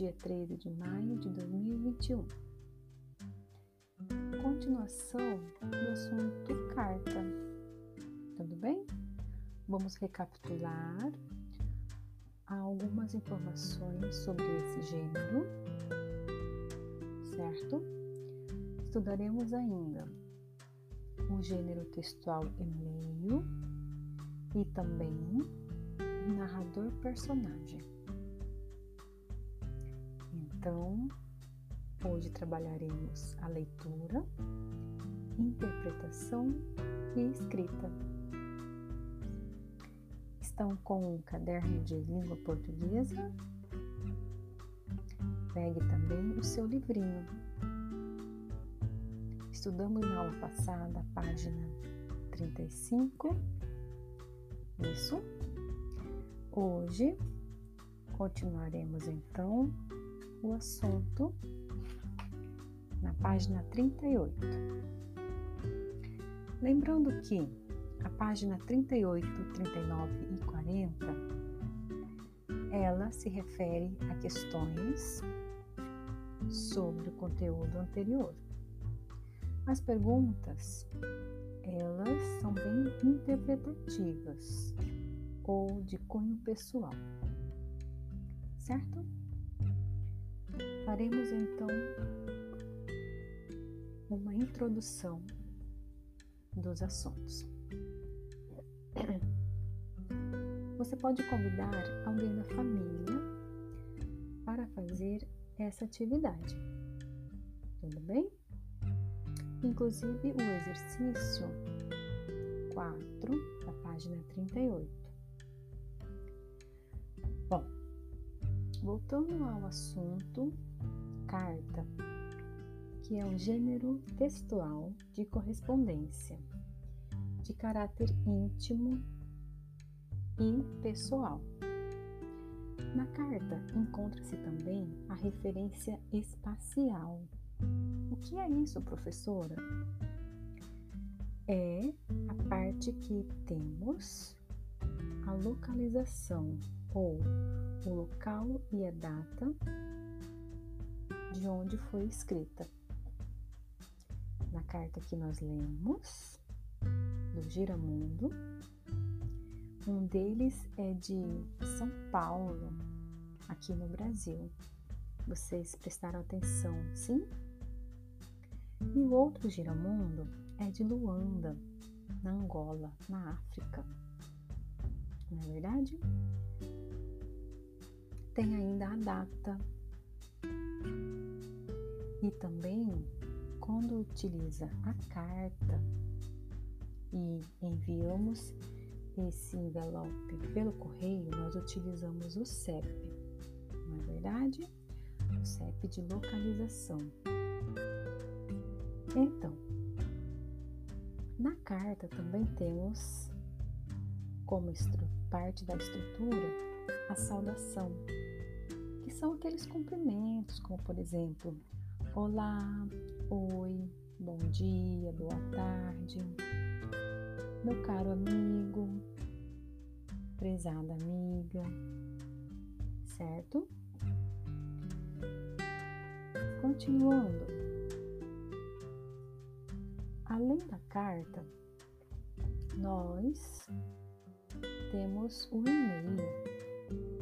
dia 13 de maio de 2021. Continuação do assunto carta. Tudo bem? Vamos recapitular algumas informações sobre esse gênero, certo? Estudaremos ainda o gênero textual e-mail e também narrador personagem. Então, hoje trabalharemos a leitura, interpretação e escrita. Estão com um caderno de língua portuguesa? Pegue também o seu livrinho. Estudamos na aula passada a página 35. Isso. Hoje continuaremos então o assunto na página 38. Lembrando que a página 38, 39 e 40 ela se refere a questões sobre o conteúdo anterior. As perguntas, elas são bem interpretativas ou de cunho pessoal, certo? Faremos então uma introdução dos assuntos. Você pode convidar alguém da família para fazer essa atividade. Tudo bem? Inclusive o exercício 4 da página 38. Bom, voltando ao assunto carta, que é um gênero textual de correspondência de caráter íntimo e pessoal. Na carta encontra-se também a referência espacial. O que é isso, professora? É a parte que temos a localização ou o local e a data de onde foi escrita. Na carta que nós lemos, do Giramundo, um deles é de São Paulo, aqui no Brasil. Vocês prestaram atenção, sim? E o outro Giramundo é de Luanda, na Angola, na África. Não é verdade? Tem ainda a data. E também, quando utiliza a carta e enviamos esse envelope pelo correio, nós utilizamos o CEP, não é verdade? O CEP de localização. Então, na carta também temos como parte da estrutura a saudação, que são aqueles cumprimentos, como por exemplo, olá, oi, bom dia, boa tarde, meu caro amigo, prezada amiga, certo? Continuando, além da carta, nós temos o e-mail.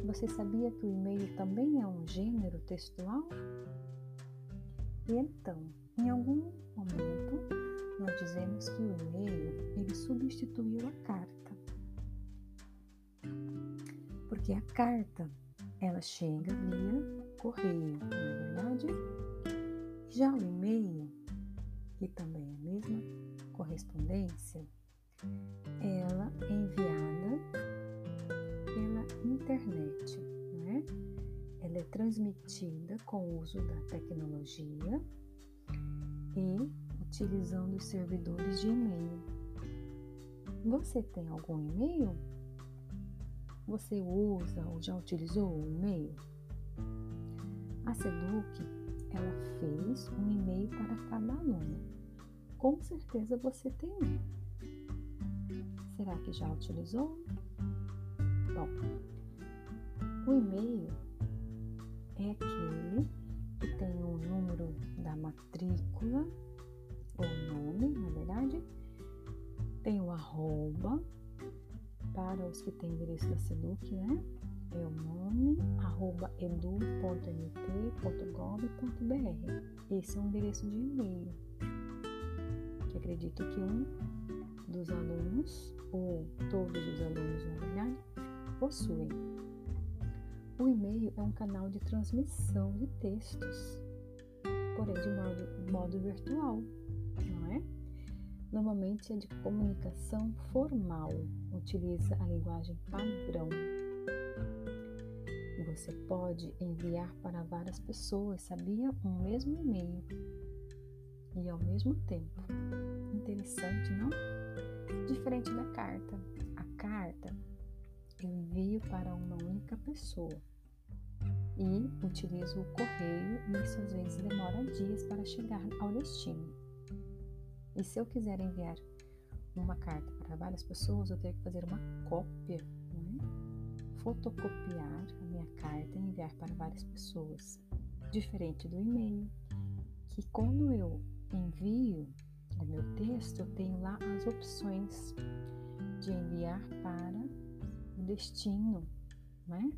Você sabia que o e-mail também é um gênero textual? E então, em algum momento, nós dizemos que o e-mail ele substituiu a carta. Porque a carta ela chega via correio, não é verdade? Já o e-mail, que também é a mesma correspondência, ela é enviada internet, não é? Ela é transmitida com o uso da tecnologia e utilizando os servidores de e-mail. Você tem algum e-mail? Você usa ou já utilizou o e-mail? A Seduc, ela fez um e-mail para cada aluno. Com certeza você tem um. Será que já utilizou? Bom, o e-mail é aquele que tem o número da matrícula, ou nome, na verdade, tem o arroba, para os que têm endereço da SEDUC, né? É o nome, arroba edu.mt.gov.br. Esse é o endereço de e-mail, que acredito que um dos alunos, ou todos os alunos, na verdade, possuem. O e-mail é um canal de transmissão de textos, porém de modo, modo virtual, não é? Normalmente é de comunicação formal, utiliza a linguagem padrão. Você pode enviar para várias pessoas, sabia? Um mesmo e-mail e ao mesmo tempo. Interessante, não? Diferente da carta. A carta envio para uma única pessoa e utilizo o correio e isso às vezes demora dias para chegar ao destino. E se eu quiser enviar uma carta para várias pessoas, eu tenho que fazer uma cópia, né? fotocopiar a minha carta e enviar para várias pessoas. Diferente do e-mail, que quando eu envio o meu texto, eu tenho lá as opções de enviar para o destino, né?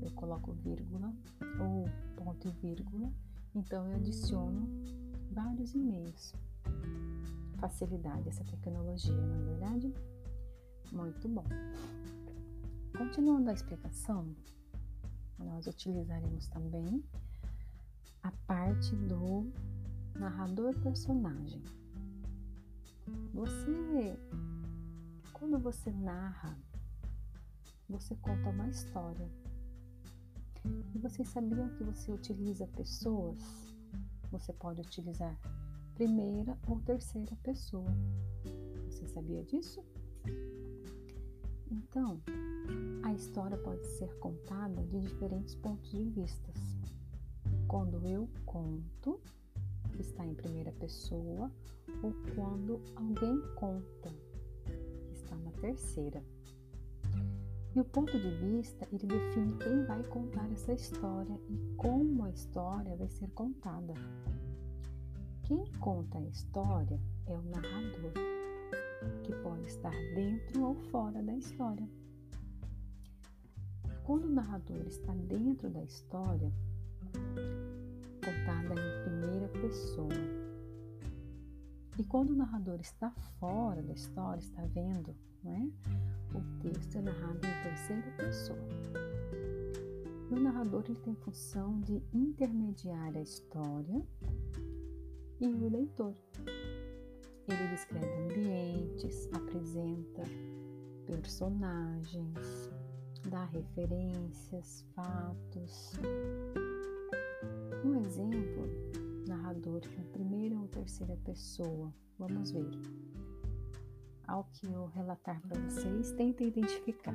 Eu coloco vírgula ou ponto e vírgula, então eu adiciono vários e-mails. Facilidade essa tecnologia, não é verdade? Muito bom. Continuando a explicação, nós utilizaremos também a parte do narrador personagem. Você, quando você narra, você conta uma história. E vocês sabiam que você utiliza pessoas? Você pode utilizar primeira ou terceira pessoa. Você sabia disso? Então, a história pode ser contada de diferentes pontos de vista. Quando eu conto, está em primeira pessoa, ou quando alguém conta, está na terceira. E o ponto de vista, ele define quem vai contar essa história e como a história vai ser contada. Quem conta a história é o narrador, que pode estar dentro ou fora da história. Quando o narrador está dentro da história, contada em primeira pessoa, e quando o narrador está fora da história, está vendo, não é? O texto é narrado em terceira pessoa. O narrador ele tem função de intermediar a história e o leitor. Ele descreve ambientes, apresenta personagens, dá referências, fatos. Um exemplo, narrador em primeira ou terceira pessoa. Vamos ver. Ao que eu relatar para vocês, tenta identificar.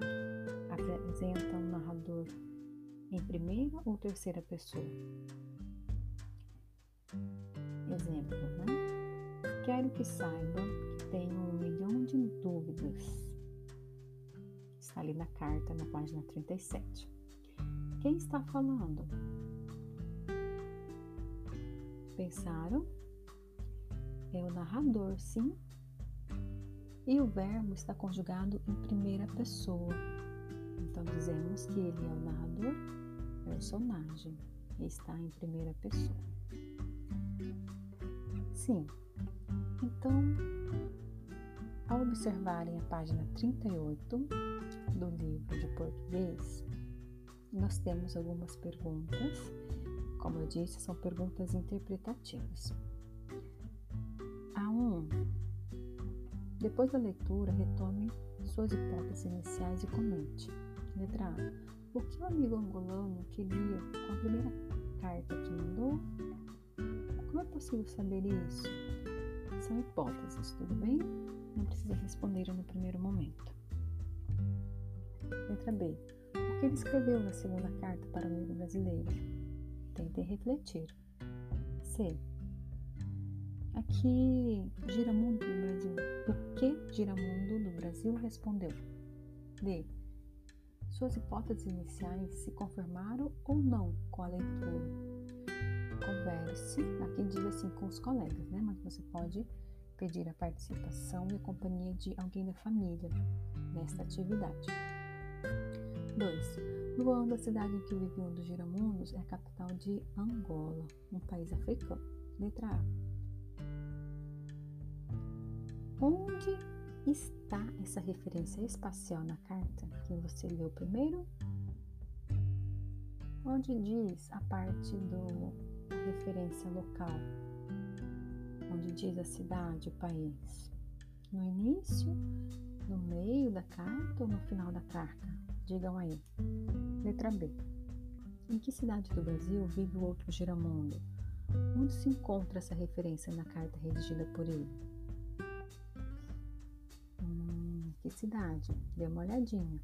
Apresenta um narrador em primeira ou terceira pessoa. Exemplo, né? Quero que saibam que tenho um milhão de dúvidas. Está ali na carta, na página 37. Quem está falando? Pensaram? É o narrador, sim. E o verbo está conjugado em primeira pessoa. Então dizemos que ele é o narrador, personagem, e está em primeira pessoa. Sim. Então, ao observarem a página 38 do livro de português, nós temos algumas perguntas. Como eu disse, são perguntas interpretativas. A 1. Depois da leitura, retome suas hipóteses iniciais e comente. Letra A. O que o amigo angolano queria com a primeira carta que mandou? Como é possível saber isso? São hipóteses, tudo bem? Não precisa responder no primeiro momento. Letra B. O que ele escreveu na segunda carta para o amigo brasileiro? Tentem refletir. C. Aqui, Giramundo do Brasil. O que Giramundo do Brasil respondeu? D. Suas hipóteses iniciais se confirmaram ou não com a leitura? Converse, aqui diz assim com os colegas, né? Mas você pode pedir a participação e a companhia de alguém da família nesta atividade. 2. Luanda, cidade em que vive um dos giramundos, é a capital de Angola, um país africano. Letra A. Onde está essa referência espacial na carta que você leu primeiro? Onde diz a parte do, da referência local? Onde diz a cidade, o país? No início, no meio da carta ou no final da carta? Digam aí. Letra B. Em que cidade do Brasil vive o outro giramundo? Onde se encontra essa referência na carta redigida por ele? Cidade? Dê uma olhadinha.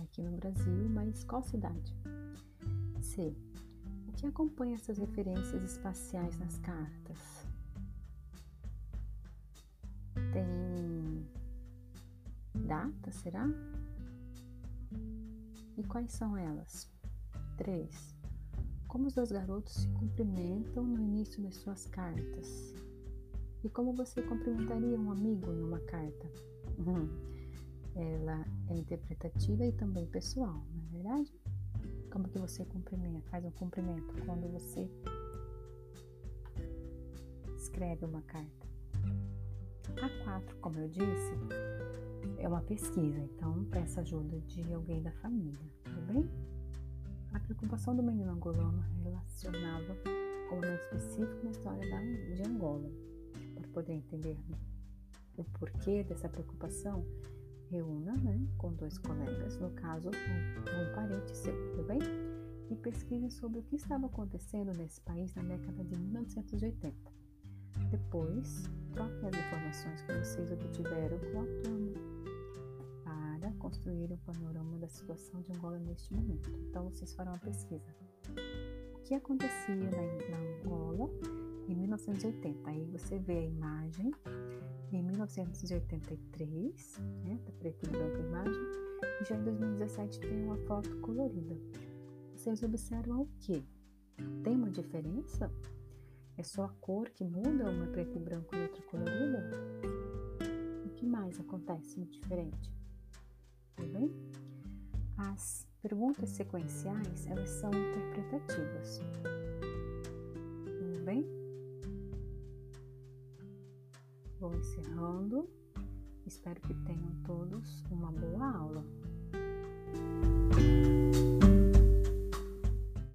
Aqui no Brasil, mas qual cidade? C. O que acompanha essas referências espaciais nas cartas? Tem data, será? E quais são elas? 3. Como os dois garotos se cumprimentam no início das suas cartas? E como você cumprimentaria um amigo em uma carta? Uhum ela é interpretativa e também pessoal, não é verdade? Como que você cumprimenta, faz um cumprimento quando você escreve uma carta. A 4, como eu disse, é uma pesquisa, então peça ajuda de alguém da família, tudo bem? A preocupação do menino angolano relacionava com um momento específico na história da, de Angola. Para poder entender o porquê dessa preocupação, reúna né, com dois colegas, no caso, um, um parente seu, tudo bem? E pesquise sobre o que estava acontecendo nesse país na década de 1980. Depois, troquem as informações que vocês obtiveram com a turma para construir um panorama da situação de Angola neste momento. Então, vocês farão a pesquisa. O que acontecia na, na Angola em 1980? Aí você vê a imagem em 1983, né, tá preto e branco a imagem, e já em 2017 tem uma foto colorida. Vocês observam o que? Tem uma diferença? É só a cor que muda, uma é preto e branco e outra colorida? O que mais acontece de diferente? Tudo bem? As perguntas sequenciais, elas são interpretativas. Tudo bem? Vou encerrando. Espero que tenham todos uma boa aula.